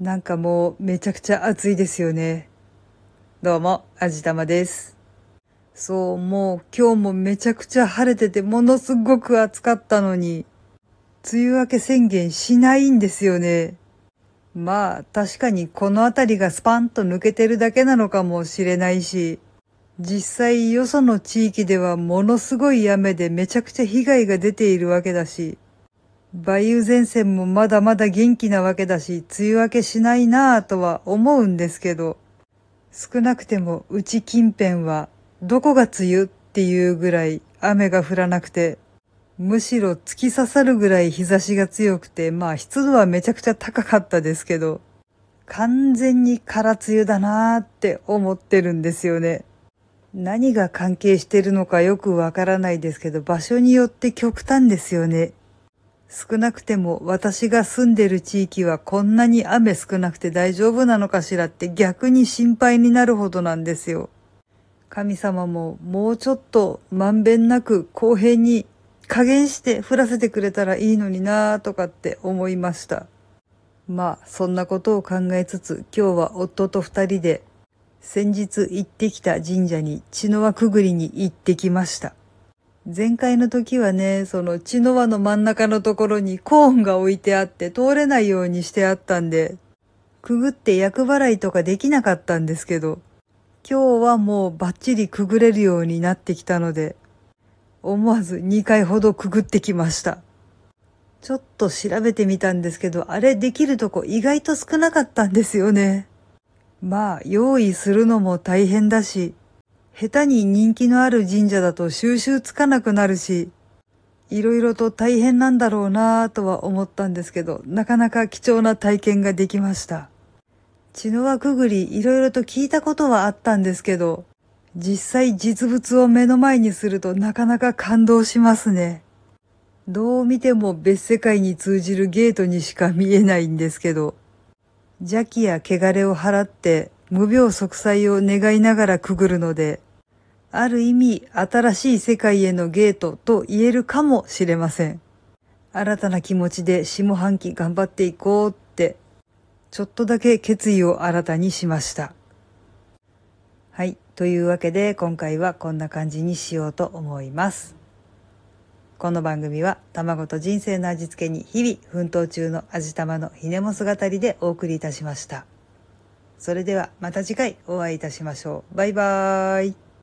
なんかもうめちゃくちゃ暑いですよね。どうも、あじたまです。そう、もう今日もめちゃくちゃ晴れててものすごく暑かったのに、梅雨明け宣言しないんですよね。まあ確かにこの辺りがスパンと抜けてるだけなのかもしれないし、実際よその地域ではものすごい雨でめちゃくちゃ被害が出ているわけだし、梅雨前線もまだまだ元気なわけだし、梅雨明けしないなぁとは思うんですけど、少なくてもうち近辺はどこが梅雨っていうぐらい雨が降らなくて、むしろ突き刺さるぐらい日差しが強くて、まあ湿度はめちゃくちゃ高かったですけど、完全に空梅雨だなーって思ってるんですよね。何が関係してるのかよくわからないですけど、場所によって極端ですよね。少なくても私が住んでる地域はこんなに雨少なくて大丈夫なのかしらって逆に心配になるほどなんですよ。神様ももうちょっとまんべんなく公平に加減して降らせてくれたらいいのになぁとかって思いました。まあそんなことを考えつつ今日は夫と二人で先日行ってきた神社に血の輪くぐりに行ってきました。前回の時はね、その血の輪の真ん中のところにコーンが置いてあって通れないようにしてあったんで、くぐって厄払いとかできなかったんですけど、今日はもうバッチリくぐれるようになってきたので、思わず2回ほどくぐってきました。ちょっと調べてみたんですけど、あれできるとこ意外と少なかったんですよね。まあ、用意するのも大変だし、下手に人気のある神社だと収集つかなくなるし、いろいろと大変なんだろうなぁとは思ったんですけど、なかなか貴重な体験ができました。血の輪くぐりいろいろと聞いたことはあったんですけど、実際実物を目の前にするとなかなか感動しますね。どう見ても別世界に通じるゲートにしか見えないんですけど、邪気や汚れを払って無病息災を願いながらくぐるので、ある意味新しい世界へのゲートと言えるかもしれません。新たな気持ちで下半期頑張っていこうって、ちょっとだけ決意を新たにしました。はい。というわけで今回はこんな感じにしようと思います。この番組は卵と人生の味付けに日々奮闘中の味玉のひねも姿りでお送りいたしました。それではまた次回お会いいたしましょう。バイバーイ。